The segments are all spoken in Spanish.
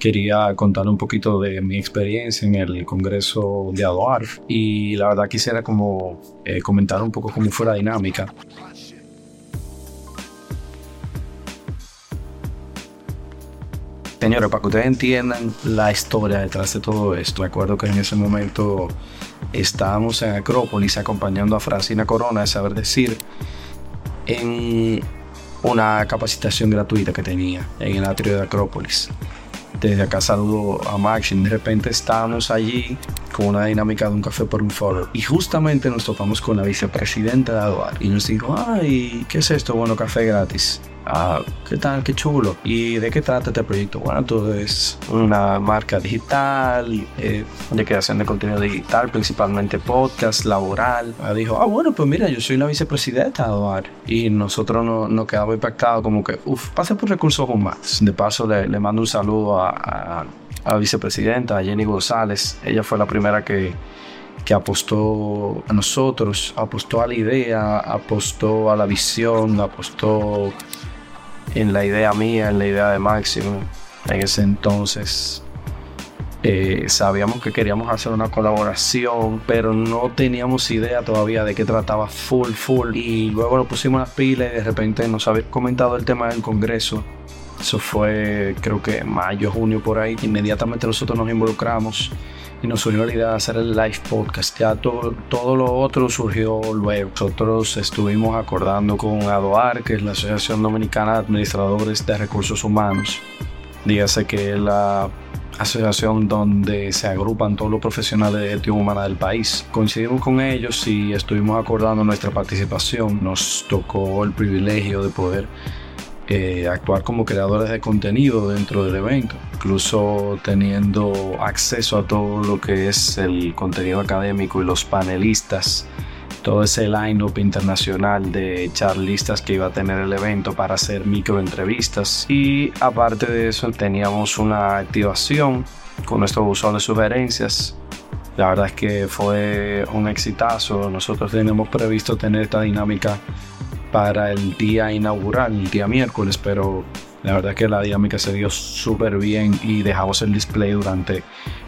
quería contar un poquito de mi experiencia en el Congreso de Adoar y la verdad quisiera como eh, comentar un poco cómo fue la dinámica. Señores, para que ustedes entiendan la historia detrás de todo esto, recuerdo que en ese momento estábamos en Acrópolis acompañando a Francina Corona de Saber Decir en una capacitación gratuita que tenía en el atrio de Acrópolis. Desde acá saludo a Max y de repente estábamos allí con una dinámica de un café por un foro y justamente nos topamos con la vicepresidenta de Aduar y nos dijo, ay, ¿qué es esto? Bueno, café gratis. Ah, ¿qué tal? Qué chulo. ¿Y de qué trata este proyecto? Bueno, todo es una marca digital, eh, de creación de contenido digital, principalmente podcast, laboral. Ah, dijo, ah, bueno, pues mira, yo soy la vicepresidenta de Aduar. Y nosotros nos quedamos impactados como que, uff, pase por recursos humanos. De paso, le, le mando un saludo a, a, a la vicepresidenta, a Jenny González. Ella fue la primera que que apostó a nosotros, apostó a la idea, apostó a la visión, apostó en la idea mía, en la idea de Máximo. En ese entonces eh, sabíamos que queríamos hacer una colaboración, pero no teníamos idea todavía de qué trataba full, full. Y luego lo pusimos las pilas y de repente nos había comentado el tema del Congreso. Eso fue creo que mayo, junio por ahí. Inmediatamente nosotros nos involucramos y nos surgió la idea de hacer el live podcast. Ya todo, todo lo otro surgió luego. Nosotros estuvimos acordando con ADOAR, que es la Asociación Dominicana de Administradores de Recursos Humanos. Dígase que es la asociación donde se agrupan todos los profesionales de gestión humana del país. Coincidimos con ellos y estuvimos acordando nuestra participación. Nos tocó el privilegio de poder eh, actuar como creadores de contenido dentro del evento, incluso teniendo acceso a todo lo que es el contenido académico y los panelistas, todo ese line-up internacional de charlistas que iba a tener el evento para hacer microentrevistas. Y aparte de eso, teníamos una activación con nuestro buzón de sugerencias. La verdad es que fue un exitazo. Nosotros tenemos previsto tener esta dinámica para el día inaugural, el día miércoles, pero la verdad que la dinámica se dio súper bien y dejamos el display durante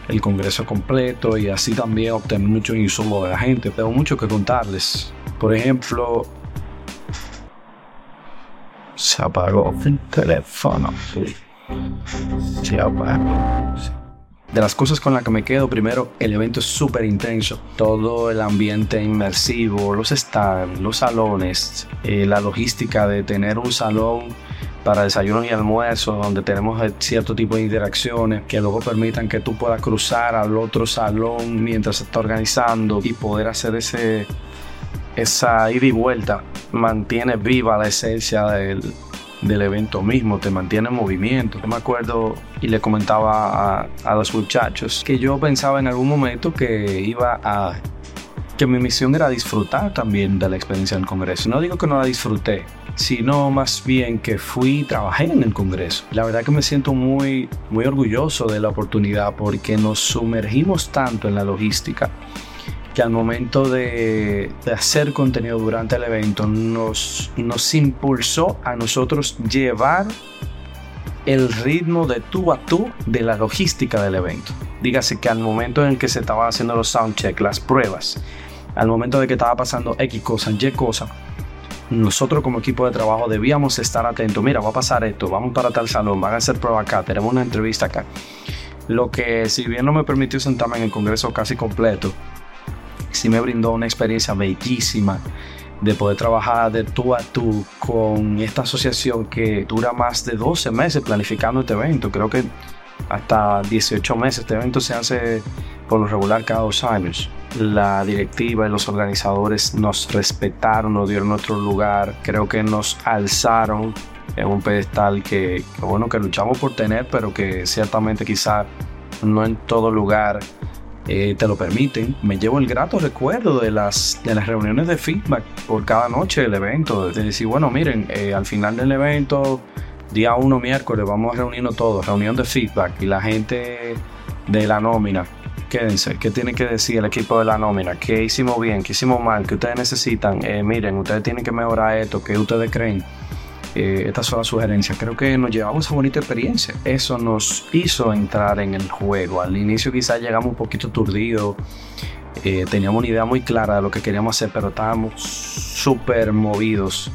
el congreso completo y así también obtener mucho insumo de la gente. Tengo mucho que contarles. Por ejemplo, se apagó el teléfono. Se apagó de las cosas con las que me quedo, primero, el evento es súper intenso. Todo el ambiente inmersivo, los stands, los salones, eh, la logística de tener un salón para desayuno y almuerzo, donde tenemos cierto tipo de interacciones que luego permitan que tú puedas cruzar al otro salón mientras se está organizando y poder hacer ese, esa ida y vuelta. Mantiene viva la esencia del, del evento mismo, te mantiene en movimiento. Yo me acuerdo y le comentaba a, los muchachos que yo pensaba en algún momento que iba a que mi misión era disfrutar también de la experiencia del Congreso. No digo que no la disfruté, sino más bien que fui y trabajé en el Congreso. La verdad que me siento muy, muy orgulloso de la oportunidad porque nos sumergimos tanto en la logística que al momento de, hacer contenido durante el evento nos, nos impulsó a nosotros llevar el ritmo de tú a tú de la logística del evento. Dígase que al momento en que se estaba haciendo los soundcheck, las pruebas, al momento de que estaba pasando X cosa, Y cosa, nosotros como equipo de trabajo debíamos estar atentos. Mira, va a pasar esto, vamos para tal salón, van a hacer prueba acá, tenemos una entrevista acá. Lo que si bien no me permitió sentarme en el congreso casi completo, sí me brindó una experiencia bellísima de poder trabajar de tú a tú con esta asociación que dura más de 12 meses planificando este evento. Creo que hasta 18 meses. Este evento se hace por lo regular cada dos años. La directiva y los organizadores nos respetaron, nos dieron nuestro lugar. Creo que nos alzaron en un pedestal que, que bueno, que luchamos por tener, pero que ciertamente quizá no en todo lugar eh, te lo permiten. Me llevo el grato recuerdo de las, de las reuniones de feedback por cada noche del evento. De decir, bueno, miren, eh, al final del evento, día 1 miércoles, vamos a reunirnos todos, reunión de feedback. Y la gente de la nómina, quédense, ¿qué tiene que decir el equipo de la nómina? ¿Qué hicimos bien? ¿Qué hicimos mal? ¿Qué ustedes necesitan? Eh, miren, ustedes tienen que mejorar esto, ¿qué ustedes creen? Eh, estas son las sugerencias. Creo que nos llevamos a bonita experiencia. Eso nos hizo entrar en el juego. Al inicio quizás llegamos un poquito turdidos. Eh, teníamos una idea muy clara de lo que queríamos hacer, pero estábamos súper movidos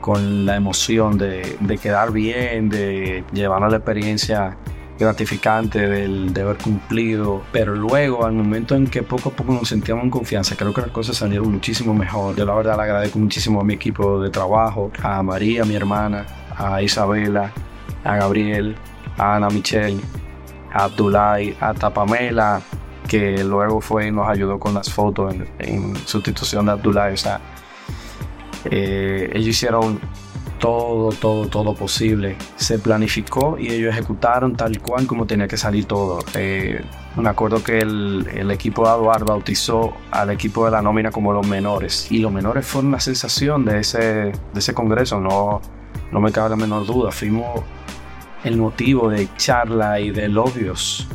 con la emoción de, de, quedar bien, de llevarnos la experiencia gratificante del, de haber cumplido, pero luego al momento en que poco a poco nos sentíamos en confianza, creo que las cosas salieron muchísimo mejor. Yo la verdad le agradezco muchísimo a mi equipo de trabajo, a María, mi hermana, a Isabela, a Gabriel, a Ana Michelle, a Abdullah, a Tapamela, que luego fue y nos ayudó con las fotos en, sustitución de Abdullah. O sea, eh, ellos hicieron todo, todo, todo posible. Se planificó y ellos ejecutaron tal cual como tenía que salir todo. Eh, me acuerdo que el, equipo de Aduar bautizó al equipo de la nómina como los menores. Y los menores fueron la sensación de ese, de ese congreso, no, no me cabe la menor duda. Fuimos el motivo de charla y de elogios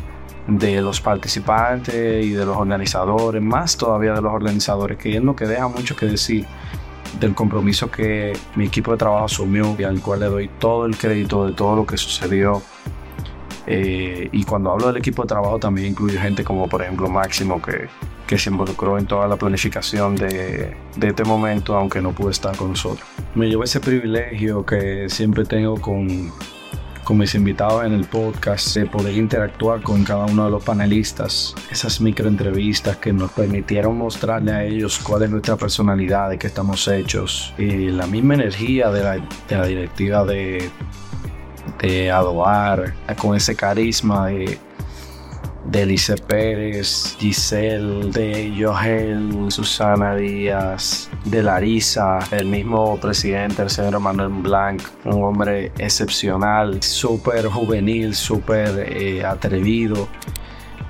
de los participantes y de los organizadores, más todavía de los organizadores, que es lo que deja mucho que decir del compromiso que mi equipo de trabajo asumió y al cual le doy todo el crédito de todo lo que sucedió. Eh, y cuando hablo del equipo de trabajo también incluyo gente como por ejemplo Máximo que, que se involucró en toda la planificación de, de, este momento aunque no pudo estar con nosotros. Me llevo ese privilegio que siempre tengo con, con mis invitados en el podcast, de poder interactuar con cada uno de los panelistas, esas microentrevistas que nos permitieron mostrarle a ellos cuál es nuestra personalidad, de qué estamos hechos, y la misma energía de la, directiva de, de Adoar, con ese carisma de de Lice Pérez, Giselle, de Joel, Susana Díaz, de Larisa, el mismo presidente, el señor Manuel Blanc, un hombre excepcional, súper juvenil, súper eh, atrevido.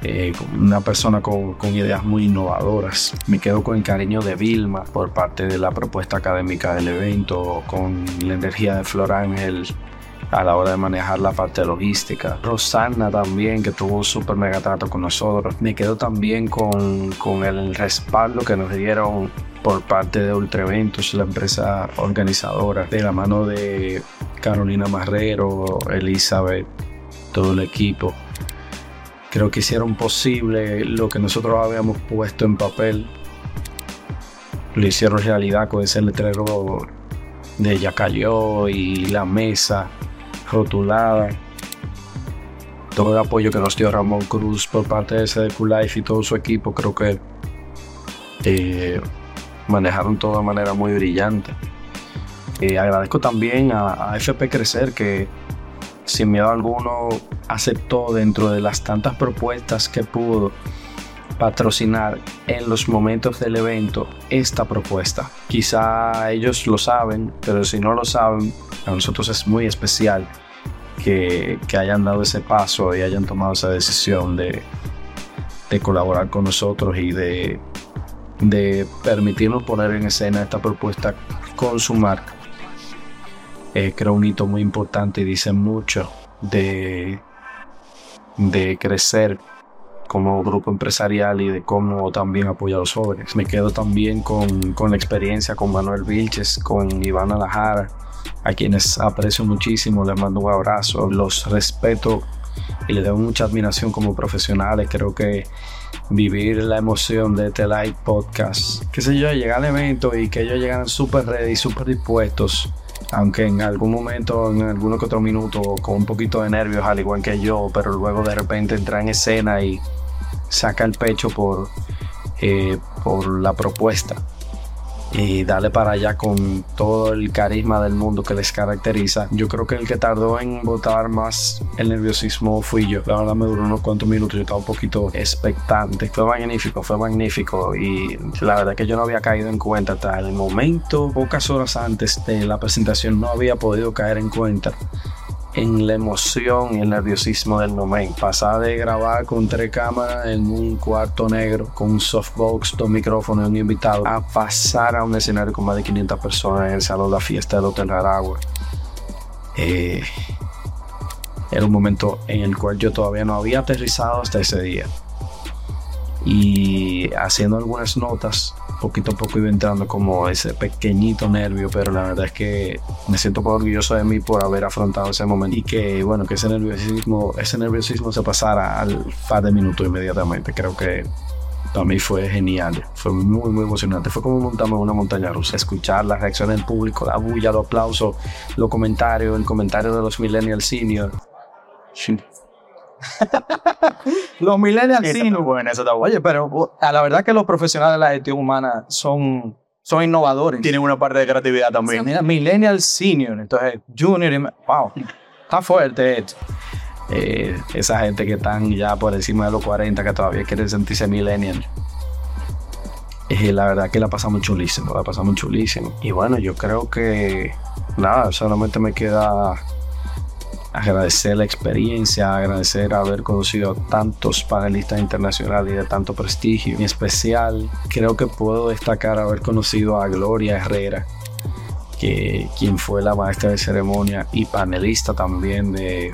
Eh, una persona con, con, ideas muy innovadoras. Me quedo con el cariño de Vilma por parte de la propuesta académica del evento, con la energía de Flor Ángel, a la hora de manejar la parte logística. Rosana también, que tuvo un súper mega trato con nosotros. Me quedo también con, con el respaldo que nos dieron por parte de Ultra Eventos, la empresa organizadora, de la mano de Carolina Marrero, Elizabeth, todo el equipo. Creo que hicieron posible lo que nosotros habíamos puesto en papel. Lo hicieron realidad con ese letrero de Yacayó y la mesa rotulada. Todo el apoyo que nos dio Ramón Cruz por parte de SDQ Life y todo su equipo, creo que eh, manejaron todo de manera muy brillante. Eh, agradezco también a, a FP Crecer que sin miedo alguno aceptó dentro de las tantas propuestas que pudo patrocinar en los momentos del evento esta propuesta. Quizá ellos lo saben, pero si no lo saben, a nosotros es muy especial que, hayan dado ese paso y hayan tomado esa decisión de, colaborar con nosotros y de, de permitirnos poner en escena esta propuesta con su marca. Eh, creo un hito muy importante y dice mucho de, de crecer como grupo empresarial y de cómo también apoya a los jóvenes. Me quedo también con, con la experiencia con Manuel Vilches, con Iván Alajara, a quienes aprecio muchísimo, les mando un abrazo, los respeto y les doy mucha admiración como profesionales. Creo que vivir la emoción de este live podcast, qué sé yo, llegar al evento y que ellos llegaran súper ready, súper dispuestos, aunque en algún momento, en alguno que otro minuto, con un poquito de nervios, al igual que yo, pero luego de repente entrar en escena y saca el pecho por, eh, por la propuesta y darle para allá con todo el carisma del mundo que les caracteriza. Yo creo que el que tardó en botar más el nerviosismo fui yo. La verdad me duró unos cuantos minutos, yo estaba un poquito expectante. Fue magnífico, fue magnífico y la verdad que yo no había caído en cuenta hasta el momento, pocas horas antes de la presentación, no había podido caer en cuenta en la emoción y el nerviosismo del momento. Pasar de grabar con tres cámaras en un cuarto negro, con un softbox, dos micrófonos y un invitado, a pasar a un escenario con más de 500 personas en el salón de la fiesta del Hotel Aragua. Eh, era un momento en el cual yo todavía no había aterrizado hasta ese día. Y haciendo algunas notas poquito a poco iba entrando como ese pequeñito nervio, pero la verdad es que me siento orgulloso de mí por haber afrontado ese momento y que, bueno, que ese nerviosismo, ese nerviosismo se pasara al par de minutos inmediatamente. Creo que para mí fue genial, fue muy, muy emocionante. Fue como montarme en una montaña rusa, escuchar las reacciones del público, la bulla, los aplausos, los comentarios, el comentario de los Millennial Senior. los Millennial Senior. Oye, pero a la verdad que los profesionales de la gestión humana son, son innovadores. Tienen una parte de creatividad también. Millennial Senior, entonces Junior, wow, está fuerte esto. Eh, esa gente que están ya por encima de los 40 que todavía quieren sentirse millennial. Eh, la verdad que la pasamos chulísimo, la pasamos chulísimo. Y bueno, yo creo que nada, solamente me queda agradecer la experiencia, agradecer haber conocido a tantos panelistas internacionales y de tanto prestigio. En especial, creo que puedo destacar haber conocido a Gloria Herrera, que, quien fue la maestra de ceremonia y panelista también de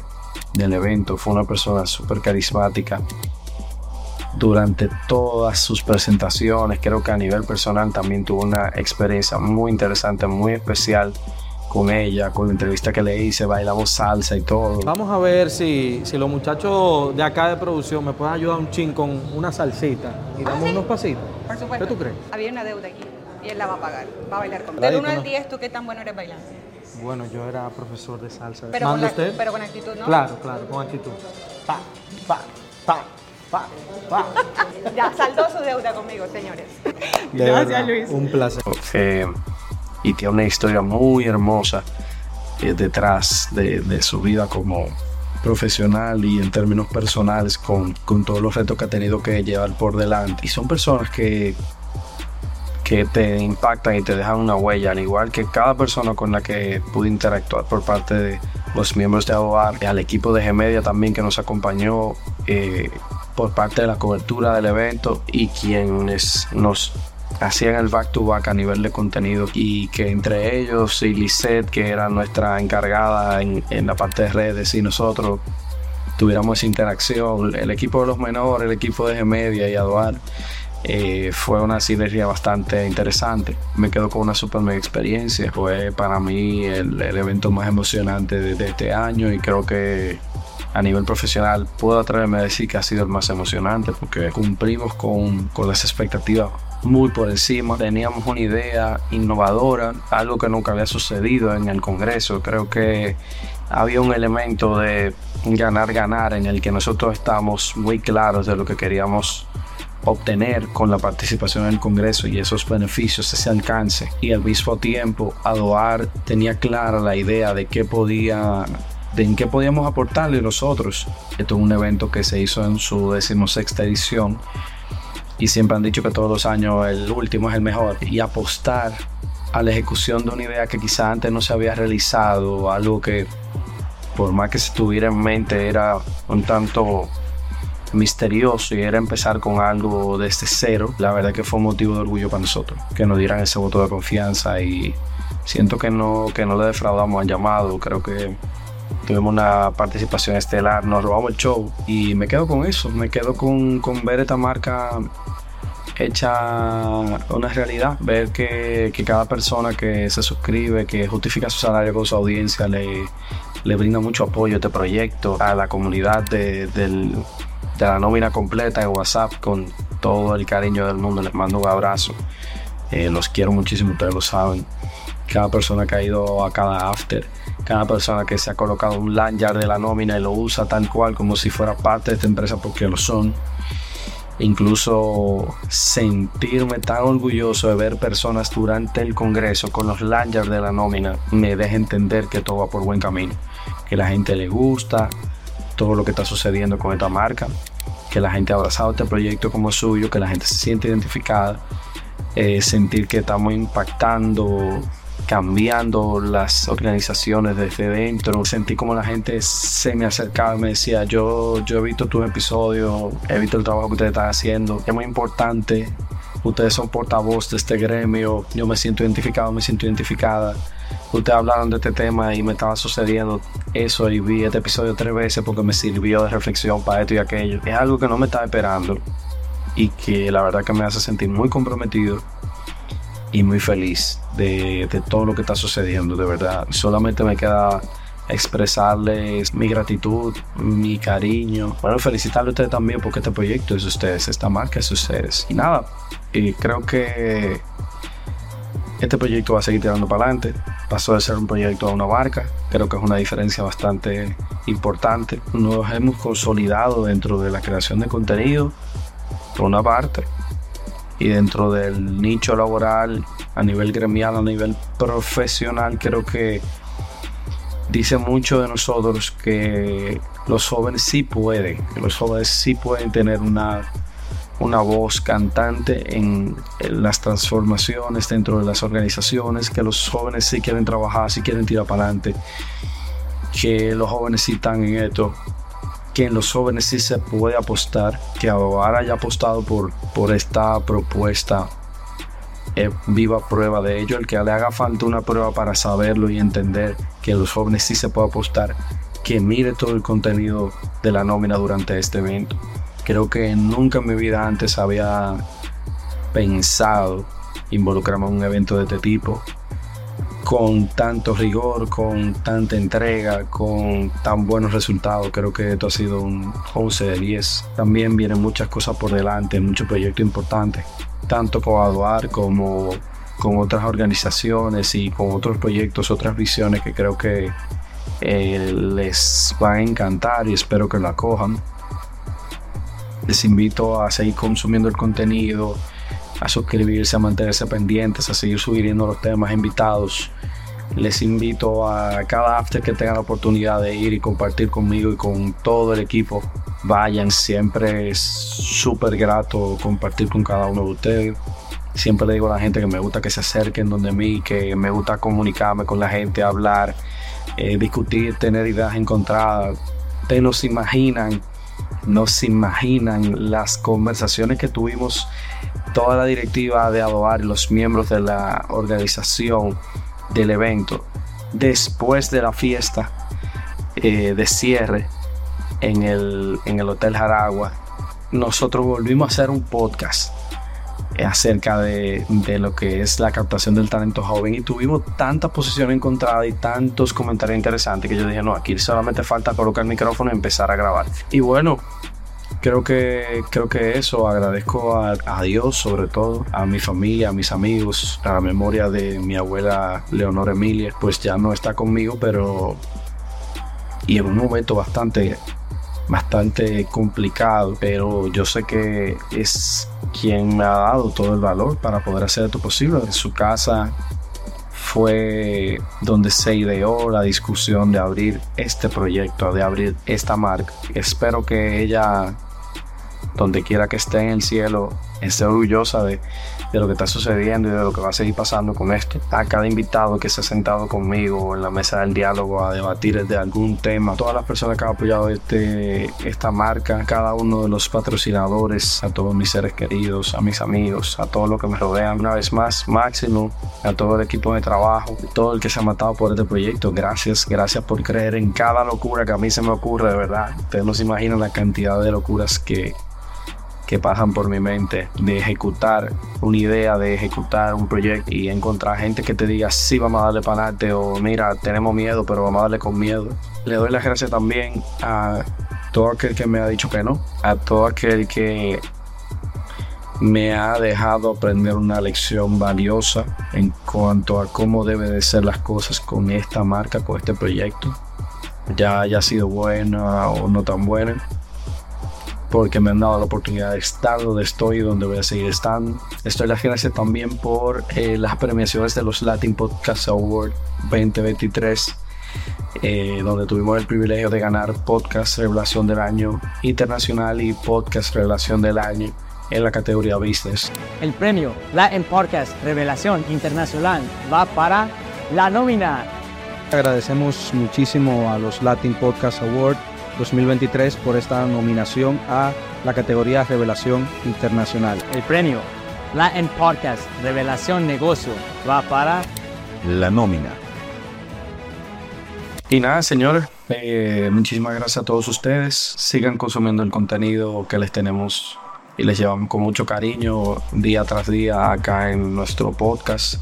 del evento. Fue una persona súper carismática durante todas sus presentaciones. Creo que a nivel personal también tuvo una experiencia muy interesante, muy especial con ella, con la entrevista que le hice, bailamos salsa y todo. Vamos a ver si, si los muchachos de acá de producción me pueden ayudar un chin con una salsita y damos ah, unos pasitos. Por supuesto. ¿Qué tú crees? Había una deuda aquí y él la va a pagar, va a bailar conmigo. Del 1 al 10, ¿tú qué tan bueno eres bailando? Bueno, yo era profesor de salsa. Pero, con, usted? pero con actitud, ¿no? Claro, claro, con actitud. Pa, pa, pa, pa, pa. ya saldó su deuda conmigo, señores. Gracias, Luis. Un placer. Y tiene una historia muy hermosa eh, detrás de, de, su vida como profesional y en términos personales con, con todos los retos que ha tenido que llevar por delante. Y son personas que que te impactan y te dejan una huella, al igual que cada persona con la que pude interactuar por parte de los miembros de AOAR, al equipo de G-Media también que nos acompañó eh, por parte de la cobertura del evento y quienes nos hacían el back to back a nivel de contenido y que entre ellos y Lisette, que era nuestra encargada en, en la parte de redes y nosotros tuviéramos esa interacción, el equipo de los menores, el equipo de G-Media y ADOAR eh, fue una sinergia bastante interesante. Me quedo con una super mega experiencia. Fue para mí el, evento más emocionante de, este año y creo que a nivel profesional puedo atreverme a decir que ha sido el más emocionante porque cumplimos con las expectativas muy por encima. Teníamos una idea innovadora, algo que nunca había sucedido en el Congreso. Creo que había un elemento de ganar, ganar en el que nosotros estamos muy claros de lo que queríamos obtener con la participación en el Congreso y esos beneficios, ese alcance. Y al mismo tiempo, Adoar tenía clara la idea de qué podía de en qué podíamos aportarle nosotros. Esto es un evento que se hizo en su decimosexta edición y siempre han dicho que todos los años el último es el mejor y apostar a la ejecución de una idea que quizá antes no se había realizado, algo que por más que se tuviera en mente era un tanto misterioso y era empezar con algo desde cero, la verdad que fue un motivo de orgullo para nosotros, que nos dieran ese voto de confianza y siento que no, que no le defraudamos al llamado, creo que tuvimos una participación estelar, nos robamos el show y me quedo con eso, me quedo con, con ver esta marca hecha una realidad, ver que, que, cada persona que se suscribe, que justifica su salario con su audiencia, le, le brinda mucho apoyo a este proyecto, a la comunidad de, del, de la nómina completa en WhatsApp con todo el cariño del mundo. Les mando un abrazo. Eh, los quiero muchísimo, ustedes lo saben. Cada persona que ha ido a cada after, cada persona que se ha colocado un lanyard de la nómina y lo usa tal cual como si fuera parte de esta empresa porque lo son. Incluso sentirme tan orgulloso de ver personas durante el Congreso con los lanyards de la nómina me deja entender que todo va por buen camino, que la gente le gusta, todo lo que está sucediendo con esta marca, que la gente ha abrazado este proyecto como suyo, que la gente se siente identificada, eh, sentir que estamos impactando, cambiando las organizaciones desde dentro, sentí como la gente se me acercaba y me decía, yo, yo he visto tus episodios, he visto el trabajo que ustedes están haciendo, es muy importante, ustedes son portavoz de este gremio, yo me siento identificado, me siento identificada ustedes hablaron de este tema y me estaba sucediendo eso y vi este episodio tres veces porque me sirvió de reflexión para esto y aquello. Es algo que no me estaba esperando y que la verdad que me hace sentir muy comprometido y muy feliz de, de todo lo que está sucediendo, de verdad. Solamente me queda expresarles mi gratitud, mi cariño. Bueno, felicitarle ustedes también porque este proyecto es de ustedes, esta marca es de ustedes. Y nada, y creo que este proyecto va a seguir tirando para adelante. Pasó de ser un proyecto a una marca. Creo que es una diferencia bastante importante. Nos hemos consolidado dentro de la creación de contenido, por una parte, y dentro del nicho laboral, a nivel gremial, a nivel profesional, creo que dice mucho de nosotros que los jóvenes sí pueden, los jóvenes sí pueden tener una, una voz cantante en, las transformaciones dentro de las organizaciones, que los jóvenes sí quieren trabajar, sí quieren tirar para adelante, que los jóvenes sí están en esto, que en los jóvenes sí se puede apostar, que ahora haya apostado por, por esta propuesta viva prueba de ello. El que le haga falta una prueba para saberlo y entender que los jóvenes sí se puede apostar, que mire todo el contenido de la nómina durante este evento. Creo que nunca en mi vida antes había pensado involucrarme en un evento de este tipo con tanto rigor, con tanta entrega, con tan buenos resultados. Creo que esto ha sido un 11 de 10. También vienen muchas cosas por delante, muchos proyectos importantes tanto con Aduar como con otras organizaciones y con otros proyectos, otras visiones que creo que eh, les va a encantar y espero que la cojan. Les invito a seguir consumiendo el contenido, a suscribirse, a mantenerse pendientes, a seguir subiendo los temas invitados. Les invito a cada after que tengan la oportunidad de ir y compartir conmigo y con todo el equipo vayan, siempre es súper grato compartir con cada uno de ustedes. Siempre le digo a la gente que me gusta que se acerquen donde mí, que me gusta comunicarme con la gente, hablar, eh, discutir, tener ideas encontradas. Ustedes no se imaginan, no se imaginan las conversaciones que tuvimos toda la directiva de Adoar y los miembros de la organización del evento después de la fiesta eh, de cierre en el, en el Hotel Jaragua, nosotros volvimos a hacer un podcast acerca de, de, lo que es la captación del talento joven y tuvimos tantas posiciones encontradas y tantos comentarios interesantes que yo dije, no, aquí solamente falta colocar el micrófono y empezar a grabar. Y bueno, creo que, creo que eso, agradezco a, Dios sobre todo, a mi familia, a mis amigos, a la memoria de mi abuela Leonor Emilia, pues ya no está conmigo, pero... Y en un momento bastante bastante complicado, pero yo sé que es quien me ha dado todo el valor para poder hacer esto posible. Su casa fue donde se ideó la discusión de abrir este proyecto, de abrir esta marca. Espero que ella, donde quiera que esté en el cielo, esté orgullosa de, de lo que está sucediendo y de lo que va a seguir pasando con esto. A cada invitado que se ha sentado conmigo en la mesa del diálogo a debatir de algún tema, todas las personas que han apoyado este, esta marca, cada uno de los patrocinadores, a todos mis seres queridos, a mis amigos, a todos los que me rodean, una vez más, Máximo, a todo el equipo de trabajo, todo el que se ha matado por este proyecto, gracias, gracias por creer en cada locura que a mí se me ocurre, de verdad. Ustedes no se imaginan la cantidad de locuras que, que pasan por mi mente de ejecutar una idea, de ejecutar un proyecto y encontrar gente que te diga sí vamos a darle para adelante o mira tenemos miedo pero vamos a darle con miedo. Le doy las gracias también a todo aquel que me ha dicho que no, a todo aquel que me ha dejado aprender una lección valiosa en cuanto a cómo deben de ser las cosas con esta marca, con este proyecto. Ya haya sido buena o no tan buena porque me han dado la oportunidad de estar donde estoy y donde voy a seguir estando. Estoy las gracias también por eh, las premiaciones de los Latin Podcast Award 2023. Eh, donde tuvimos el privilegio de ganar Podcast Revelación del Año Internacional y Podcast Revelación del Año en la categoría Business. El premio Latin Podcast Revelación Internacional va para la nómina. Agradecemos muchísimo a los Latin Podcast Award 2023 por esta nominación a la categoría Revelación Internacional. El premio Latin Podcast Revelación Negocio va para la nómina. Y nada, señores, eh, muchísimas gracias a todos ustedes. Sigan consumiendo el contenido que les tenemos y les llevamos con mucho cariño día tras día acá en nuestro podcast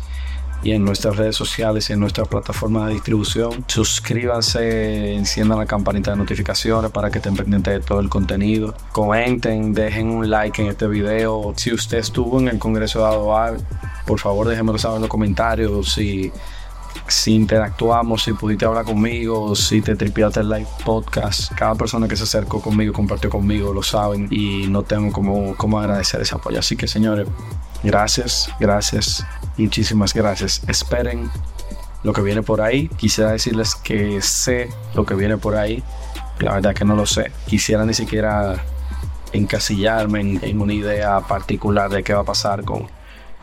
y en nuestras redes sociales y en nuestra plataforma de distribución. Suscríbanse, enciendan la campanita de notificaciones para que estén pendientes de todo el contenido. Comenten, dejen un like en este video. Si usted estuvo en el Congreso de Adoar, por favor déjenmelo saber en los comentarios. Si si interactuamos, si pudiste hablar conmigo, si te tripiaste el live podcast. Cada persona que se acercó conmigo, compartió conmigo, lo saben y no tengo como, como agradecer ese apoyo. Así que señores, gracias, gracias, muchísimas gracias. Esperen lo que viene por ahí. Quisiera decirles que sé lo que viene por ahí. La verdad que no lo sé. Quisiera ni siquiera encasillarme en, una idea particular de qué va a pasar con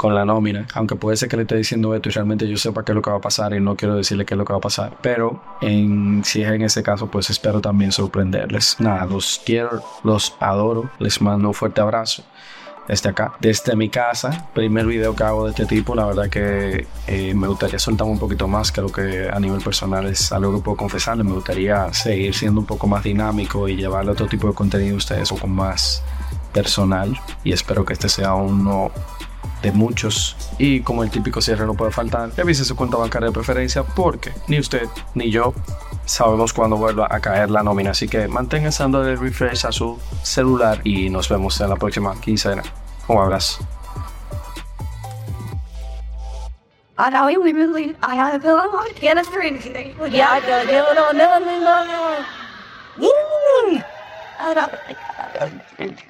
con la nómina, aunque puede ser que le esté diciendo esto y realmente yo sepa qué es lo que va a pasar y no quiero decirle qué es lo que va a pasar, pero en, si es en ese caso, pues espero también sorprenderles. Nada, los quiero, los adoro, les mando un fuerte abrazo desde acá, desde mi casa. Primer video que hago de este tipo, la verdad que eh, me gustaría soltar un poquito más, creo que a nivel personal es algo que puedo confesarle, me gustaría seguir siendo un poco más dinámico y llevarle otro tipo de contenido a ustedes un poco más personal y espero que este sea uno de muchos. Y como el típico cierre no puede faltar, revise su cuenta bancaria de preferencia porque ni usted ni yo sabemos cuándo vuelva a caer la nómina. Así que manténgase de refresh a su celular y nos vemos en la próxima quincena. Un abrazo. I know you I have a lot of anything. Yeah, I don't know, no. Woo! I don't I don't